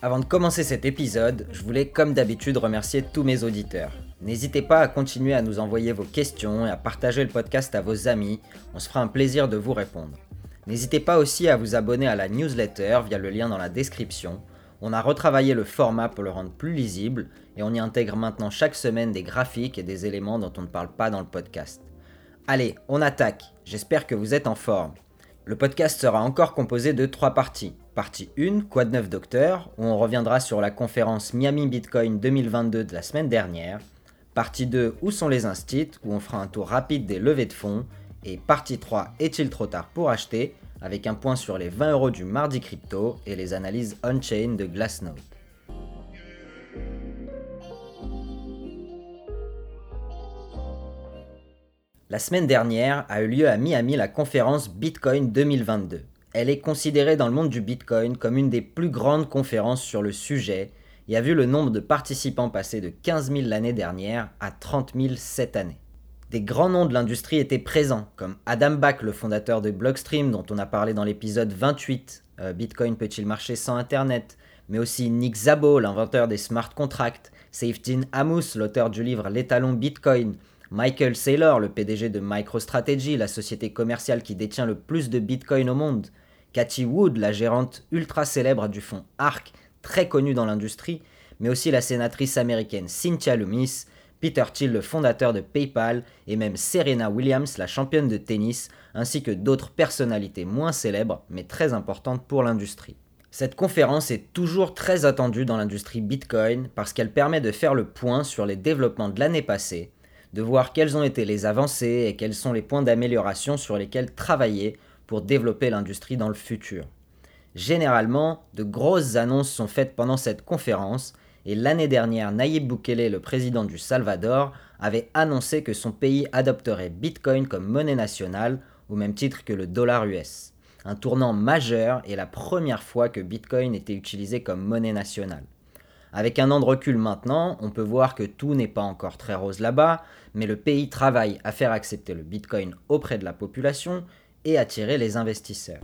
Avant de commencer cet épisode, je voulais comme d'habitude remercier tous mes auditeurs. N'hésitez pas à continuer à nous envoyer vos questions et à partager le podcast à vos amis, on se fera un plaisir de vous répondre. N'hésitez pas aussi à vous abonner à la newsletter via le lien dans la description. On a retravaillé le format pour le rendre plus lisible et on y intègre maintenant chaque semaine des graphiques et des éléments dont on ne parle pas dans le podcast. Allez, on attaque. J'espère que vous êtes en forme. Le podcast sera encore composé de trois parties. Partie 1, Quoi de neuf docteur, où on reviendra sur la conférence Miami Bitcoin 2022 de la semaine dernière. Partie 2, Où sont les instits, où on fera un tour rapide des levées de fonds. Et partie 3, Est-il trop tard pour acheter, avec un point sur les 20 euros du mardi crypto et les analyses on-chain de Glassnode. La semaine dernière a eu lieu à Miami la conférence Bitcoin 2022. Elle est considérée dans le monde du Bitcoin comme une des plus grandes conférences sur le sujet et a vu le nombre de participants passer de 15 000 l'année dernière à 30 000 cette année. Des grands noms de l'industrie étaient présents, comme Adam Back, le fondateur de Blockstream dont on a parlé dans l'épisode 28, euh, Bitcoin peut-il marcher sans Internet, mais aussi Nick Szabo, l'inventeur des smart contracts, Safetyn Amos, l'auteur du livre L'étalon Bitcoin, Michael Saylor, le PDG de MicroStrategy, la société commerciale qui détient le plus de Bitcoin au monde, Cathy Wood, la gérante ultra célèbre du fonds ARK, très connue dans l'industrie, mais aussi la sénatrice américaine Cynthia Loomis, Peter Thiel, le fondateur de PayPal, et même Serena Williams, la championne de tennis, ainsi que d'autres personnalités moins célèbres, mais très importantes pour l'industrie. Cette conférence est toujours très attendue dans l'industrie Bitcoin parce qu'elle permet de faire le point sur les développements de l'année passée de voir quelles ont été les avancées et quels sont les points d'amélioration sur lesquels travailler pour développer l'industrie dans le futur. Généralement, de grosses annonces sont faites pendant cette conférence et l'année dernière, Nayib Bukele, le président du Salvador, avait annoncé que son pays adopterait Bitcoin comme monnaie nationale au même titre que le dollar US. Un tournant majeur et la première fois que Bitcoin était utilisé comme monnaie nationale. Avec un an de recul maintenant, on peut voir que tout n'est pas encore très rose là-bas, mais le pays travaille à faire accepter le Bitcoin auprès de la population et attirer les investisseurs.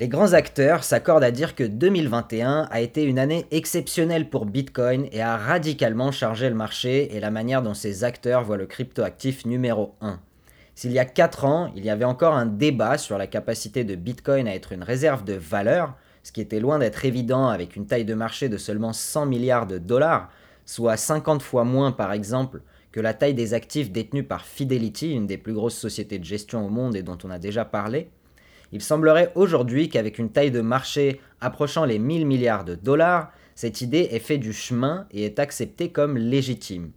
Les grands acteurs s'accordent à dire que 2021 a été une année exceptionnelle pour Bitcoin et a radicalement chargé le marché et la manière dont ces acteurs voient le cryptoactif numéro 1. S'il y a 4 ans, il y avait encore un débat sur la capacité de Bitcoin à être une réserve de valeur, ce qui était loin d'être évident avec une taille de marché de seulement 100 milliards de dollars, soit 50 fois moins par exemple que la taille des actifs détenus par Fidelity, une des plus grosses sociétés de gestion au monde et dont on a déjà parlé. Il semblerait aujourd'hui qu'avec une taille de marché approchant les 1000 milliards de dollars, cette idée ait fait du chemin et est acceptée comme légitime.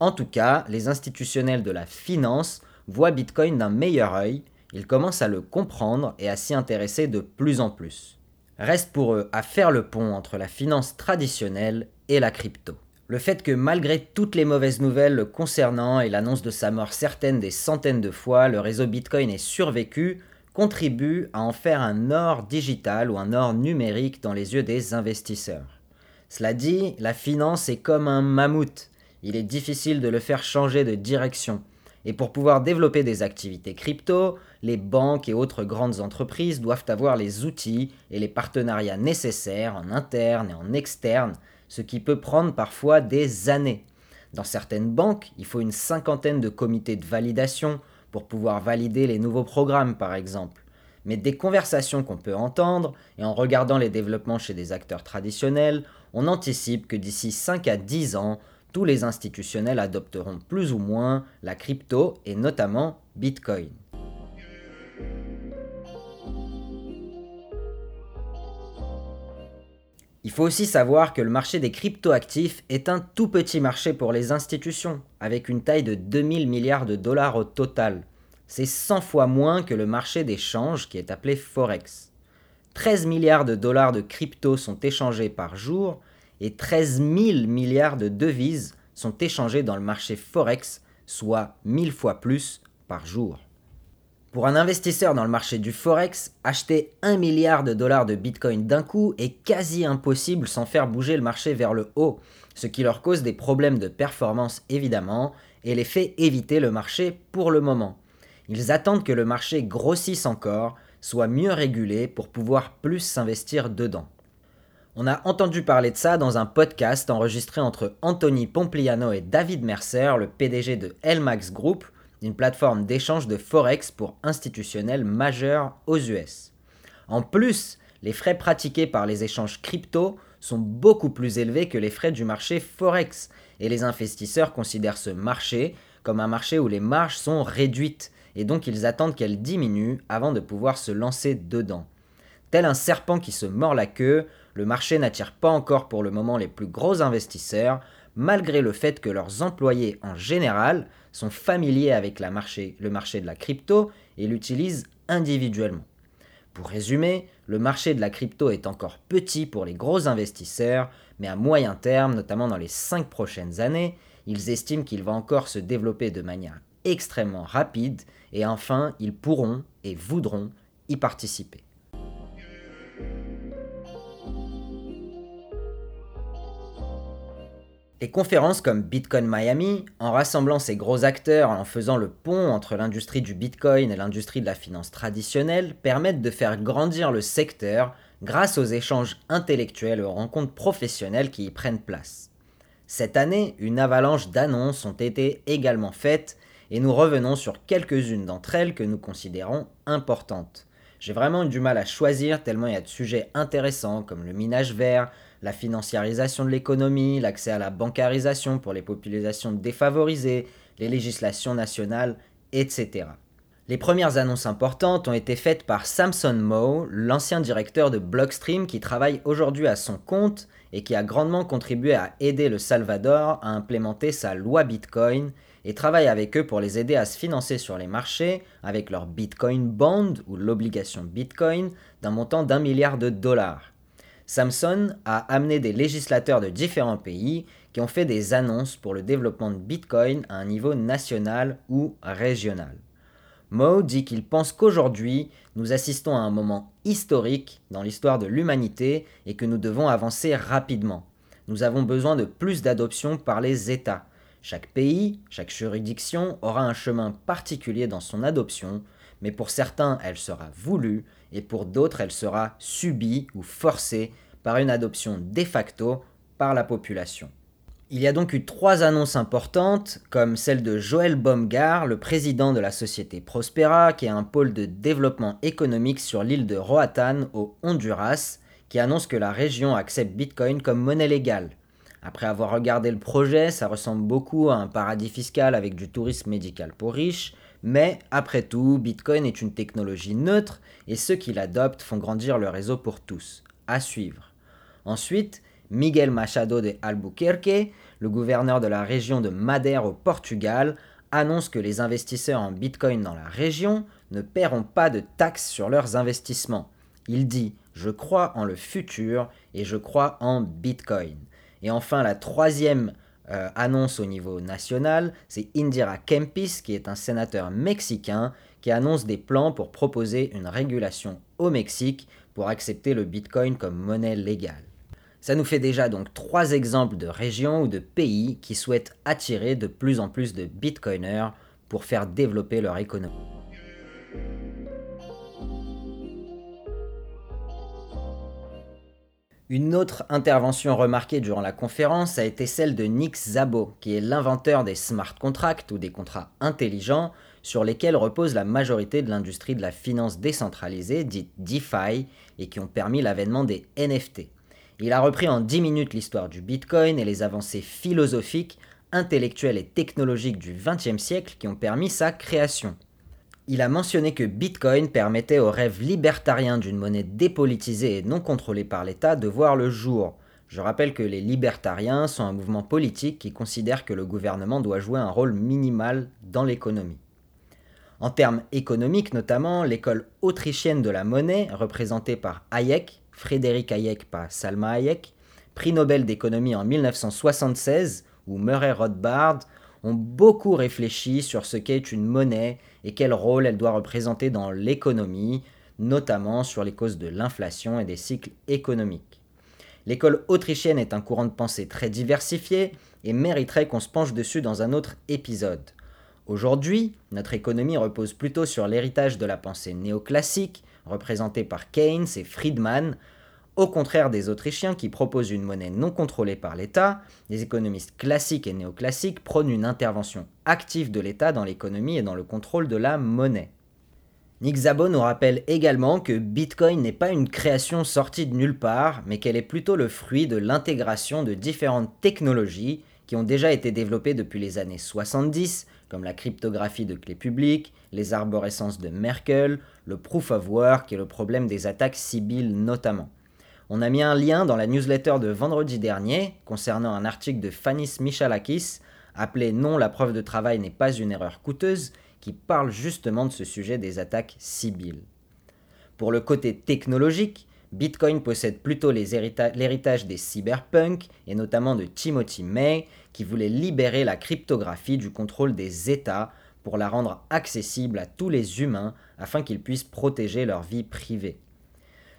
En tout cas, les institutionnels de la finance voient Bitcoin d'un meilleur œil, ils commencent à le comprendre et à s'y intéresser de plus en plus. Reste pour eux à faire le pont entre la finance traditionnelle et la crypto. Le fait que malgré toutes les mauvaises nouvelles le concernant et l'annonce de sa mort certaine des centaines de fois, le réseau Bitcoin ait survécu, contribue à en faire un or digital ou un or numérique dans les yeux des investisseurs. Cela dit, la finance est comme un mammouth. Il est difficile de le faire changer de direction. Et pour pouvoir développer des activités crypto, les banques et autres grandes entreprises doivent avoir les outils et les partenariats nécessaires en interne et en externe, ce qui peut prendre parfois des années. Dans certaines banques, il faut une cinquantaine de comités de validation pour pouvoir valider les nouveaux programmes par exemple. Mais des conversations qu'on peut entendre, et en regardant les développements chez des acteurs traditionnels, on anticipe que d'ici 5 à 10 ans, tous les institutionnels adopteront plus ou moins la crypto et notamment Bitcoin. Il faut aussi savoir que le marché des cryptoactifs est un tout petit marché pour les institutions, avec une taille de 2000 milliards de dollars au total. C'est 100 fois moins que le marché des changes qui est appelé Forex. 13 milliards de dollars de crypto sont échangés par jour et 13 000 milliards de devises sont échangées dans le marché Forex, soit 1000 fois plus par jour. Pour un investisseur dans le marché du Forex, acheter 1 milliard de dollars de Bitcoin d'un coup est quasi impossible sans faire bouger le marché vers le haut, ce qui leur cause des problèmes de performance évidemment et les fait éviter le marché pour le moment. Ils attendent que le marché grossisse encore, soit mieux régulé pour pouvoir plus s'investir dedans. On a entendu parler de ça dans un podcast enregistré entre Anthony Pompliano et David Mercer, le PDG de LMAX Group, une plateforme d'échange de Forex pour institutionnels majeurs aux US. En plus, les frais pratiqués par les échanges crypto sont beaucoup plus élevés que les frais du marché Forex, et les investisseurs considèrent ce marché comme un marché où les marges sont réduites, et donc ils attendent qu'elles diminuent avant de pouvoir se lancer dedans. Tel un serpent qui se mord la queue, le marché n'attire pas encore pour le moment les plus gros investisseurs, malgré le fait que leurs employés en général sont familiers avec le marché de la crypto et l'utilisent individuellement. Pour résumer, le marché de la crypto est encore petit pour les gros investisseurs, mais à moyen terme, notamment dans les 5 prochaines années, ils estiment qu'il va encore se développer de manière extrêmement rapide et enfin ils pourront et voudront y participer. Les conférences comme Bitcoin Miami, en rassemblant ces gros acteurs en faisant le pont entre l'industrie du Bitcoin et l'industrie de la finance traditionnelle, permettent de faire grandir le secteur grâce aux échanges intellectuels et aux rencontres professionnelles qui y prennent place. Cette année, une avalanche d'annonces ont été également faites et nous revenons sur quelques-unes d'entre elles que nous considérons importantes. J'ai vraiment eu du mal à choisir tellement il y a de sujets intéressants comme le minage vert, la financiarisation de l'économie, l'accès à la bancarisation pour les populations défavorisées, les législations nationales, etc. Les premières annonces importantes ont été faites par Samson Moe, l'ancien directeur de Blockstream qui travaille aujourd'hui à son compte et qui a grandement contribué à aider le Salvador à implémenter sa loi Bitcoin et travaille avec eux pour les aider à se financer sur les marchés avec leur Bitcoin Bond ou l'obligation Bitcoin d'un montant d'un milliard de dollars. Samson a amené des législateurs de différents pays qui ont fait des annonces pour le développement de Bitcoin à un niveau national ou régional. Mo dit qu'il pense qu'aujourd'hui, nous assistons à un moment historique dans l'histoire de l'humanité et que nous devons avancer rapidement. Nous avons besoin de plus d'adoption par les États. Chaque pays, chaque juridiction aura un chemin particulier dans son adoption, mais pour certains elle sera voulue et pour d'autres elle sera subie ou forcée par une adoption de facto par la population. Il y a donc eu trois annonces importantes, comme celle de Joël Baumgar, le président de la société Prospera, qui est un pôle de développement économique sur l'île de Roatan au Honduras, qui annonce que la région accepte Bitcoin comme monnaie légale. Après avoir regardé le projet, ça ressemble beaucoup à un paradis fiscal avec du tourisme médical pour riches, mais après tout, Bitcoin est une technologie neutre et ceux qui l'adoptent font grandir le réseau pour tous. À suivre. Ensuite, Miguel Machado de Albuquerque, le gouverneur de la région de Madère au Portugal, annonce que les investisseurs en Bitcoin dans la région ne paieront pas de taxes sur leurs investissements. Il dit Je crois en le futur et je crois en Bitcoin. Et enfin, la troisième euh, annonce au niveau national, c'est Indira Kempis, qui est un sénateur mexicain, qui annonce des plans pour proposer une régulation au Mexique pour accepter le Bitcoin comme monnaie légale. Ça nous fait déjà donc trois exemples de régions ou de pays qui souhaitent attirer de plus en plus de Bitcoiners pour faire développer leur économie. Une autre intervention remarquée durant la conférence a été celle de Nick Szabo, qui est l'inventeur des smart contracts ou des contrats intelligents sur lesquels repose la majorité de l'industrie de la finance décentralisée, dite DeFi, et qui ont permis l'avènement des NFT. Il a repris en 10 minutes l'histoire du Bitcoin et les avancées philosophiques, intellectuelles et technologiques du XXe siècle qui ont permis sa création. Il a mentionné que Bitcoin permettait au rêve libertarien d'une monnaie dépolitisée et non contrôlée par l'État de voir le jour. Je rappelle que les libertariens sont un mouvement politique qui considère que le gouvernement doit jouer un rôle minimal dans l'économie. En termes économiques notamment, l'école autrichienne de la monnaie, représentée par Hayek, Frédéric Hayek, pas Salma Hayek, prix Nobel d'économie en 1976, ou Murray Rothbard, ont beaucoup réfléchi sur ce qu'est une monnaie et quel rôle elle doit représenter dans l'économie, notamment sur les causes de l'inflation et des cycles économiques. L'école autrichienne est un courant de pensée très diversifié et mériterait qu'on se penche dessus dans un autre épisode. Aujourd'hui, notre économie repose plutôt sur l'héritage de la pensée néoclassique, représentée par Keynes et Friedman, au contraire des Autrichiens qui proposent une monnaie non contrôlée par l'État, les économistes classiques et néoclassiques prônent une intervention active de l'État dans l'économie et dans le contrôle de la monnaie. Nick Szabo nous rappelle également que Bitcoin n'est pas une création sortie de nulle part, mais qu'elle est plutôt le fruit de l'intégration de différentes technologies qui ont déjà été développées depuis les années 70, comme la cryptographie de clés publiques, les arborescences de Merkel, le proof of work et le problème des attaques Sibyl notamment. On a mis un lien dans la newsletter de vendredi dernier concernant un article de Fanis Michalakis appelé Non, la preuve de travail n'est pas une erreur coûteuse, qui parle justement de ce sujet des attaques Sibyl. Pour le côté technologique, Bitcoin possède plutôt l'héritage des cyberpunks et notamment de Timothy May qui voulait libérer la cryptographie du contrôle des États pour la rendre accessible à tous les humains afin qu'ils puissent protéger leur vie privée.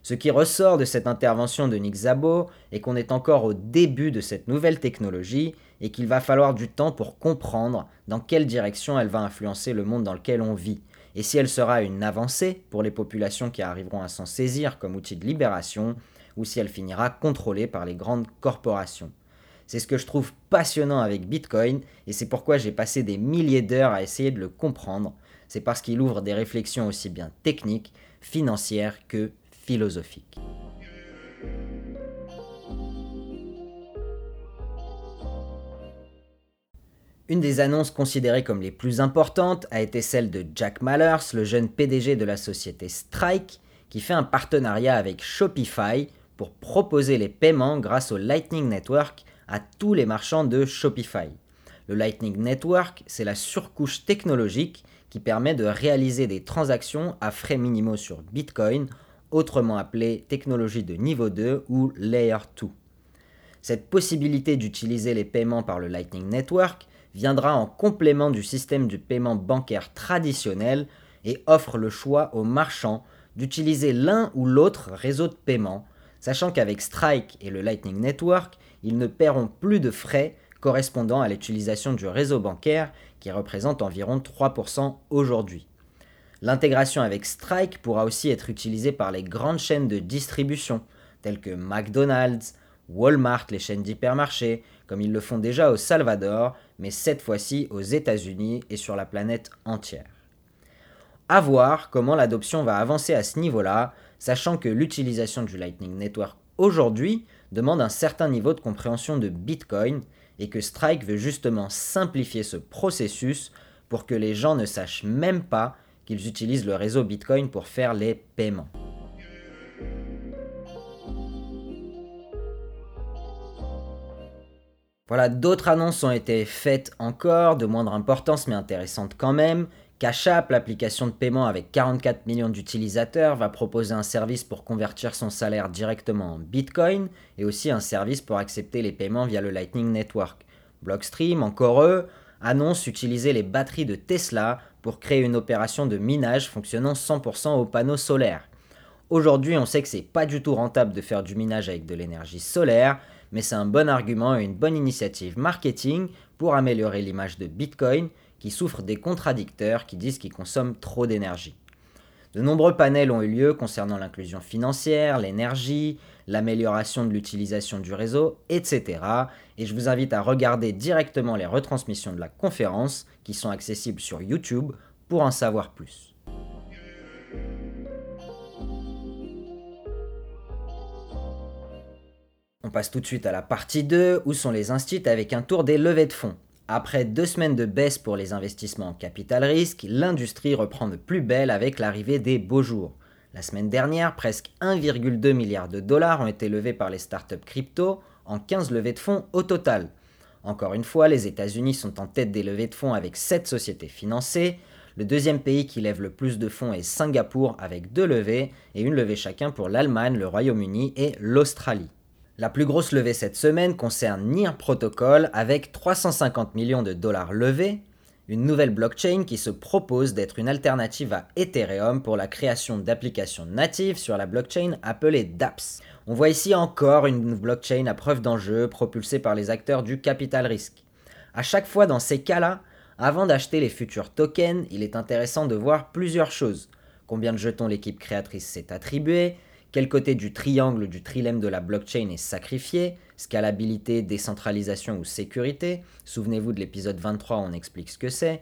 Ce qui ressort de cette intervention de Nick Szabo est qu'on est encore au début de cette nouvelle technologie et qu'il va falloir du temps pour comprendre dans quelle direction elle va influencer le monde dans lequel on vit et si elle sera une avancée pour les populations qui arriveront à s'en saisir comme outil de libération, ou si elle finira contrôlée par les grandes corporations. C'est ce que je trouve passionnant avec Bitcoin, et c'est pourquoi j'ai passé des milliers d'heures à essayer de le comprendre. C'est parce qu'il ouvre des réflexions aussi bien techniques, financières que philosophiques. Une des annonces considérées comme les plus importantes a été celle de Jack Mallers, le jeune PDG de la société Strike, qui fait un partenariat avec Shopify pour proposer les paiements grâce au Lightning Network à tous les marchands de Shopify. Le Lightning Network, c'est la surcouche technologique qui permet de réaliser des transactions à frais minimaux sur Bitcoin, autrement appelée technologie de niveau 2 ou Layer 2. Cette possibilité d'utiliser les paiements par le Lightning Network viendra en complément du système de paiement bancaire traditionnel et offre le choix aux marchands d'utiliser l'un ou l'autre réseau de paiement, sachant qu'avec Strike et le Lightning Network, ils ne paieront plus de frais correspondant à l'utilisation du réseau bancaire qui représente environ 3% aujourd'hui. L'intégration avec Strike pourra aussi être utilisée par les grandes chaînes de distribution telles que McDonald's, Walmart, les chaînes d'hypermarchés, comme ils le font déjà au Salvador, mais cette fois-ci aux États-Unis et sur la planète entière. À voir comment l'adoption va avancer à ce niveau-là, sachant que l'utilisation du Lightning Network aujourd'hui demande un certain niveau de compréhension de Bitcoin et que Strike veut justement simplifier ce processus pour que les gens ne sachent même pas qu'ils utilisent le réseau Bitcoin pour faire les paiements. Voilà, d'autres annonces ont été faites encore, de moindre importance mais intéressantes quand même. Cash App, l'application de paiement avec 44 millions d'utilisateurs, va proposer un service pour convertir son salaire directement en Bitcoin et aussi un service pour accepter les paiements via le Lightning Network. Blockstream, encore eux, annonce utiliser les batteries de Tesla pour créer une opération de minage fonctionnant 100% aux panneaux solaires. Aujourd'hui, on sait que c'est pas du tout rentable de faire du minage avec de l'énergie solaire, mais c'est un bon argument et une bonne initiative marketing pour améliorer l'image de Bitcoin qui souffre des contradicteurs qui disent qu'il consomme trop d'énergie. De nombreux panels ont eu lieu concernant l'inclusion financière, l'énergie, l'amélioration de l'utilisation du réseau, etc. Et je vous invite à regarder directement les retransmissions de la conférence qui sont accessibles sur YouTube pour en savoir plus. On passe tout de suite à la partie 2, où sont les instituts avec un tour des levées de fonds. Après deux semaines de baisse pour les investissements en capital risque, l'industrie reprend de plus belle avec l'arrivée des beaux jours. La semaine dernière, presque 1,2 milliard de dollars ont été levés par les startups crypto en 15 levées de fonds au total. Encore une fois, les États-Unis sont en tête des levées de fonds avec 7 sociétés financées. Le deuxième pays qui lève le plus de fonds est Singapour avec deux levées et une levée chacun pour l'Allemagne, le Royaume-Uni et l'Australie. La plus grosse levée cette semaine concerne NIR Protocol avec 350 millions de dollars levés, une nouvelle blockchain qui se propose d'être une alternative à Ethereum pour la création d'applications natives sur la blockchain appelée DApps. On voit ici encore une blockchain à preuve d'enjeu propulsée par les acteurs du capital risque. À chaque fois dans ces cas-là, avant d'acheter les futurs tokens, il est intéressant de voir plusieurs choses. Combien de jetons l'équipe créatrice s'est attribuée, quel côté du triangle du trilemme de la blockchain est sacrifié, scalabilité, décentralisation ou sécurité, souvenez-vous de l'épisode 23 on explique ce que c'est,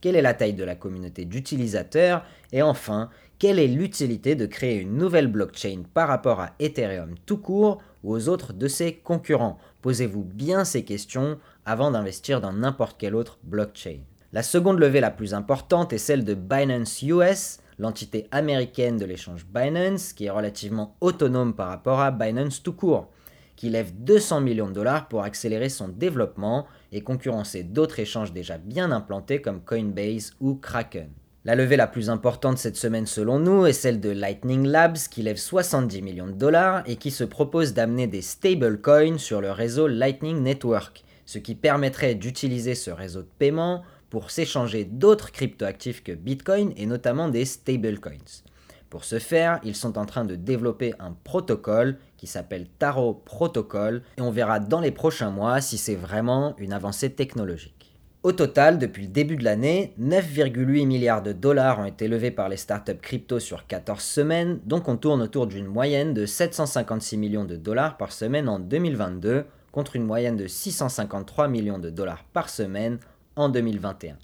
quelle est la taille de la communauté d'utilisateurs, et enfin, quelle est l'utilité de créer une nouvelle blockchain par rapport à Ethereum tout court ou aux autres de ses concurrents? Posez-vous bien ces questions avant d'investir dans n'importe quelle autre blockchain. La seconde levée la plus importante est celle de Binance US, l'entité américaine de l'échange Binance, qui est relativement autonome par rapport à Binance tout court, qui lève 200 millions de dollars pour accélérer son développement et concurrencer d'autres échanges déjà bien implantés comme Coinbase ou Kraken. La levée la plus importante cette semaine selon nous est celle de Lightning Labs qui lève 70 millions de dollars et qui se propose d'amener des stablecoins sur le réseau Lightning Network, ce qui permettrait d'utiliser ce réseau de paiement pour s'échanger d'autres cryptoactifs que Bitcoin et notamment des stablecoins. Pour ce faire, ils sont en train de développer un protocole qui s'appelle Taro Protocol et on verra dans les prochains mois si c'est vraiment une avancée technologique. Au total, depuis le début de l'année, 9,8 milliards de dollars ont été levés par les startups crypto sur 14 semaines, donc on tourne autour d'une moyenne de 756 millions de dollars par semaine en 2022, contre une moyenne de 653 millions de dollars par semaine en 2021.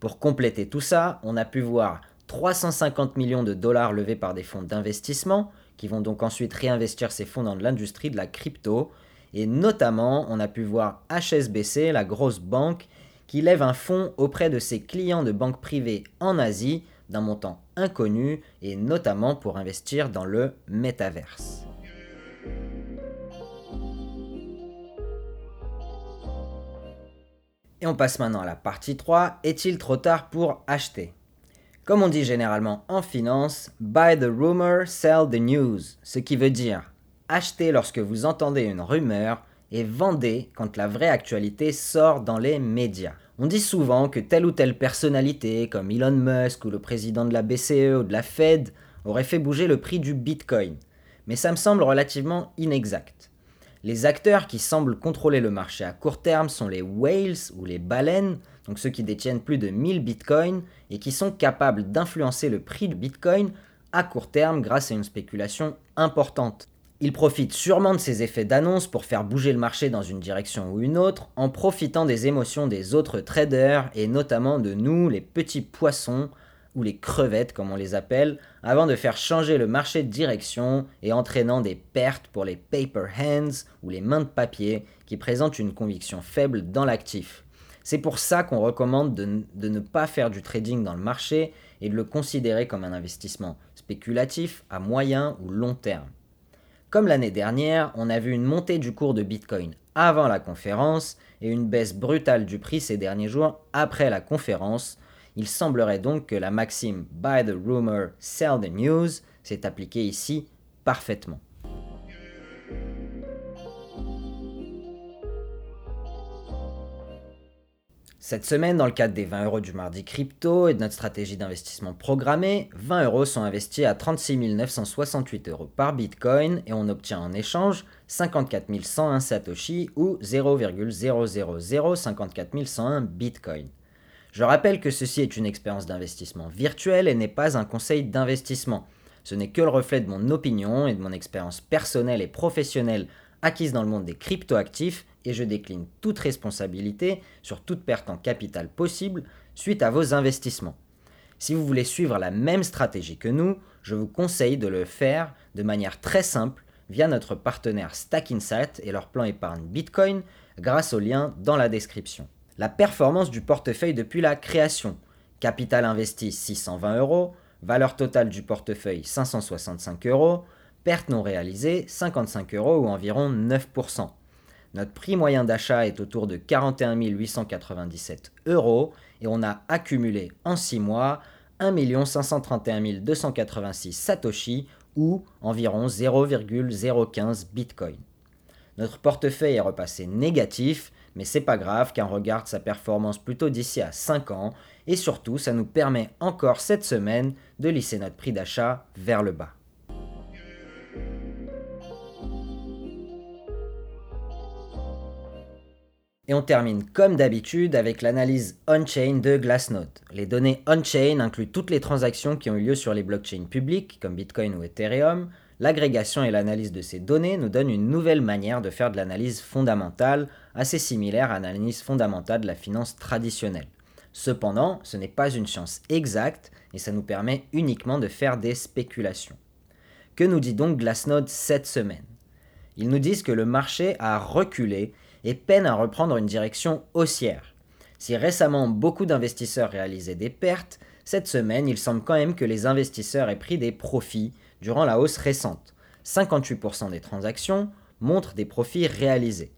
Pour compléter tout ça, on a pu voir 350 millions de dollars levés par des fonds d'investissement, qui vont donc ensuite réinvestir ces fonds dans l'industrie de la crypto. Et notamment, on a pu voir HSBC, la grosse banque, qui lève un fonds auprès de ses clients de banques privées en Asie d'un montant inconnu et notamment pour investir dans le métaverse. Et on passe maintenant à la partie 3. Est-il trop tard pour acheter? Comme on dit généralement en finance, buy the rumor, sell the news. Ce qui veut dire acheter lorsque vous entendez une rumeur et vendez quand la vraie actualité sort dans les médias. On dit souvent que telle ou telle personnalité, comme Elon Musk ou le président de la BCE ou de la Fed, aurait fait bouger le prix du Bitcoin. Mais ça me semble relativement inexact. Les acteurs qui semblent contrôler le marché à court terme sont les whales ou les baleines, donc ceux qui détiennent plus de 1000 bitcoins et qui sont capables d'influencer le prix du bitcoin à court terme grâce à une spéculation importante. Ils profitent sûrement de ces effets d'annonce pour faire bouger le marché dans une direction ou une autre en profitant des émotions des autres traders et notamment de nous, les petits poissons, ou les crevettes comme on les appelle, avant de faire changer le marché de direction et entraînant des pertes pour les paper hands ou les mains de papier qui présentent une conviction faible dans l'actif. C'est pour ça qu'on recommande de, de, ne pas faire du trading dans le marché et de le considérer comme un investissement spéculatif à moyen ou long terme. Comme l'année dernière, on a vu une montée du cours de Bitcoin avant la conférence et une baisse brutale du prix ces derniers jours après la conférence, il semblerait donc que la maxime Buy the rumor, sell the news s'est appliquée ici parfaitement. Cette semaine, dans le cadre des 20 euros du mardi crypto et de notre stratégie d'investissement programmée, 20 euros sont investis à 36 968 euros par bitcoin et on obtient en échange 54 101 satoshi ou 0,00054 101 bitcoin. Je rappelle que ceci est une expérience d'investissement virtuelle et n'est pas un conseil d'investissement. Ce n'est que le reflet de mon opinion et de mon expérience personnelle et professionnelle acquise dans le monde des cryptoactifs et je décline toute responsabilité sur toute perte en capital possible suite à vos investissements. Si vous voulez suivre la même stratégie que nous, je vous conseille de le faire de manière très simple via notre partenaire StackInsat et leur plan épargne Bitcoin grâce au lien dans la description la performance du portefeuille depuis la création. Capital investi 620 euros, valeur totale du portefeuille 565 euros, perte non réalisée 55 euros ou environ 9%. Notre prix moyen d'achat est autour de 41 897 euros et on a accumulé en 6 mois 1 531 286 Satoshi ou environ 0,015 Bitcoin. Notre portefeuille est repassé négatif, mais c'est pas grave car on regarde sa performance plutôt d'ici à 5 ans et surtout ça nous permet encore cette semaine de lisser notre prix d'achat vers le bas. Et on termine comme d'habitude avec l'analyse on-chain de Glassnode. Les données on-chain incluent toutes les transactions qui ont eu lieu sur les blockchains publiques comme Bitcoin ou Ethereum. L'agrégation et l'analyse de ces données nous donnent une nouvelle manière de faire de l'analyse fondamentale, assez similaire à l'analyse fondamentale de la finance traditionnelle. Cependant, ce n'est pas une science exacte et ça nous permet uniquement de faire des spéculations. Que nous dit donc Glassnode cette semaine? Ils nous disent que le marché a reculé et peine à reprendre une direction haussière. Si récemment beaucoup d'investisseurs réalisaient des pertes, cette semaine il semble quand même que les investisseurs aient pris des profits durant la hausse récente. 58% des transactions montrent des profits réalisés.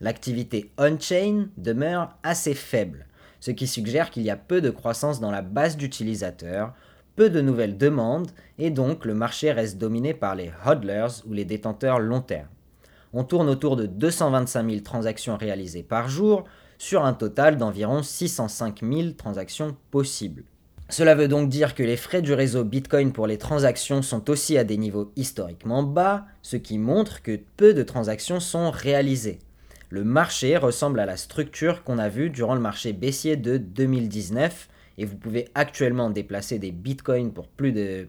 L'activité on-chain demeure assez faible, ce qui suggère qu'il y a peu de croissance dans la base d'utilisateurs, peu de nouvelles demandes, et donc le marché reste dominé par les hodlers ou les détenteurs long terme on tourne autour de 225 000 transactions réalisées par jour sur un total d'environ 605 000 transactions possibles. Cela veut donc dire que les frais du réseau Bitcoin pour les transactions sont aussi à des niveaux historiquement bas, ce qui montre que peu de transactions sont réalisées. Le marché ressemble à la structure qu'on a vue durant le marché baissier de 2019 et vous pouvez actuellement déplacer des bitcoins pour,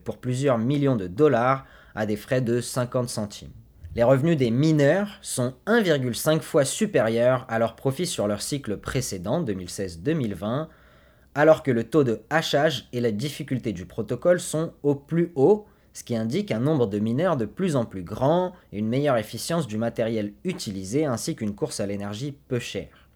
pour plusieurs millions de dollars à des frais de 50 centimes. Les revenus des mineurs sont 1,5 fois supérieurs à leurs profits sur leur cycle précédent, 2016-2020, alors que le taux de hachage et la difficulté du protocole sont au plus haut, ce qui indique un nombre de mineurs de plus en plus grand et une meilleure efficience du matériel utilisé ainsi qu'une course à l'énergie peu chère.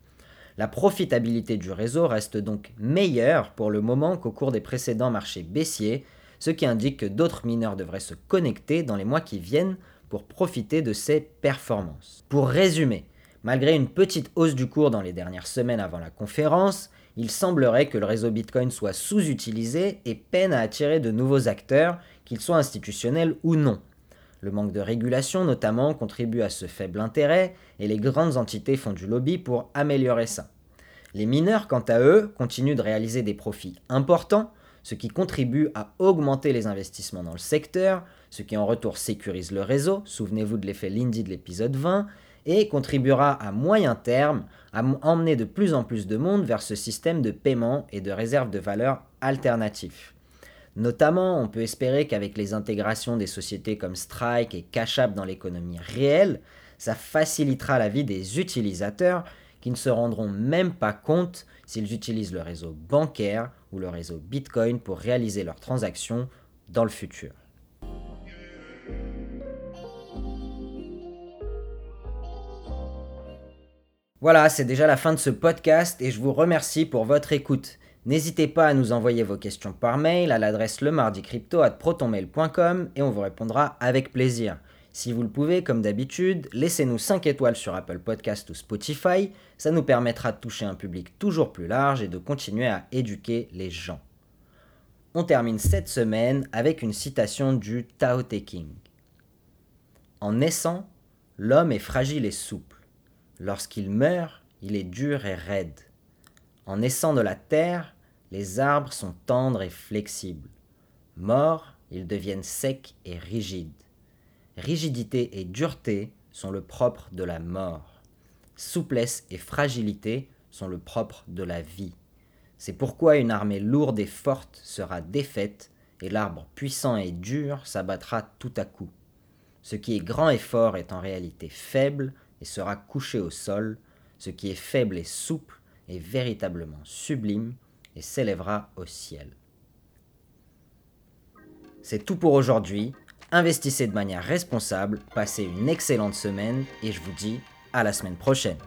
La profitabilité du réseau reste donc meilleure pour le moment qu'au cours des précédents marchés baissiers, ce qui indique que d'autres mineurs devraient se connecter dans les mois qui viennent pour profiter de ses performances. Pour résumer, malgré une petite hausse du cours dans les dernières semaines avant la conférence, il semblerait que le réseau Bitcoin soit sous-utilisé et peine à attirer de nouveaux acteurs, qu'ils soient institutionnels ou non. Le manque de régulation notamment contribue à ce faible intérêt et les grandes entités font du lobby pour améliorer ça. Les mineurs, quant à eux, continuent de réaliser des profits importants, ce qui contribue à augmenter les investissements dans le secteur, ce qui en retour sécurise le réseau, souvenez-vous de l'effet Lindy de l'épisode 20, et contribuera à moyen terme à emmener de plus en plus de monde vers ce système de paiement et de réserve de valeur alternatif. Notamment, on peut espérer qu'avec les intégrations des sociétés comme Strike et Cash App dans l'économie réelle, ça facilitera la vie des utilisateurs qui ne se rendront même pas compte s'ils utilisent le réseau bancaire ou le réseau Bitcoin pour réaliser leurs transactions dans le futur. Voilà, c'est déjà la fin de ce podcast et je vous remercie pour votre écoute. N'hésitez pas à nous envoyer vos questions par mail à l'adresse lemardicrypto@protonmail.com et on vous répondra avec plaisir. Si vous le pouvez, comme d'habitude, laissez-nous 5 étoiles sur Apple Podcast ou Spotify, ça nous permettra de toucher un public toujours plus large et de continuer à éduquer les gens. On termine cette semaine avec une citation du Tao Te King. En naissant, l'homme est fragile et souple. Lorsqu'il meurt, il est dur et raide. En naissant de la terre, les arbres sont tendres et flexibles. Morts, ils deviennent secs et rigides. Rigidité et dureté sont le propre de la mort. Souplesse et fragilité sont le propre de la vie. C'est pourquoi une armée lourde et forte sera défaite, et l'arbre puissant et dur s'abattra tout à coup. Ce qui est grand et fort est en réalité faible et sera couché au sol, ce qui est faible et souple est véritablement sublime et s'élèvera au ciel. C'est tout pour aujourd'hui, Investissez de manière responsable, passez une excellente semaine et je vous dis à la semaine prochaine.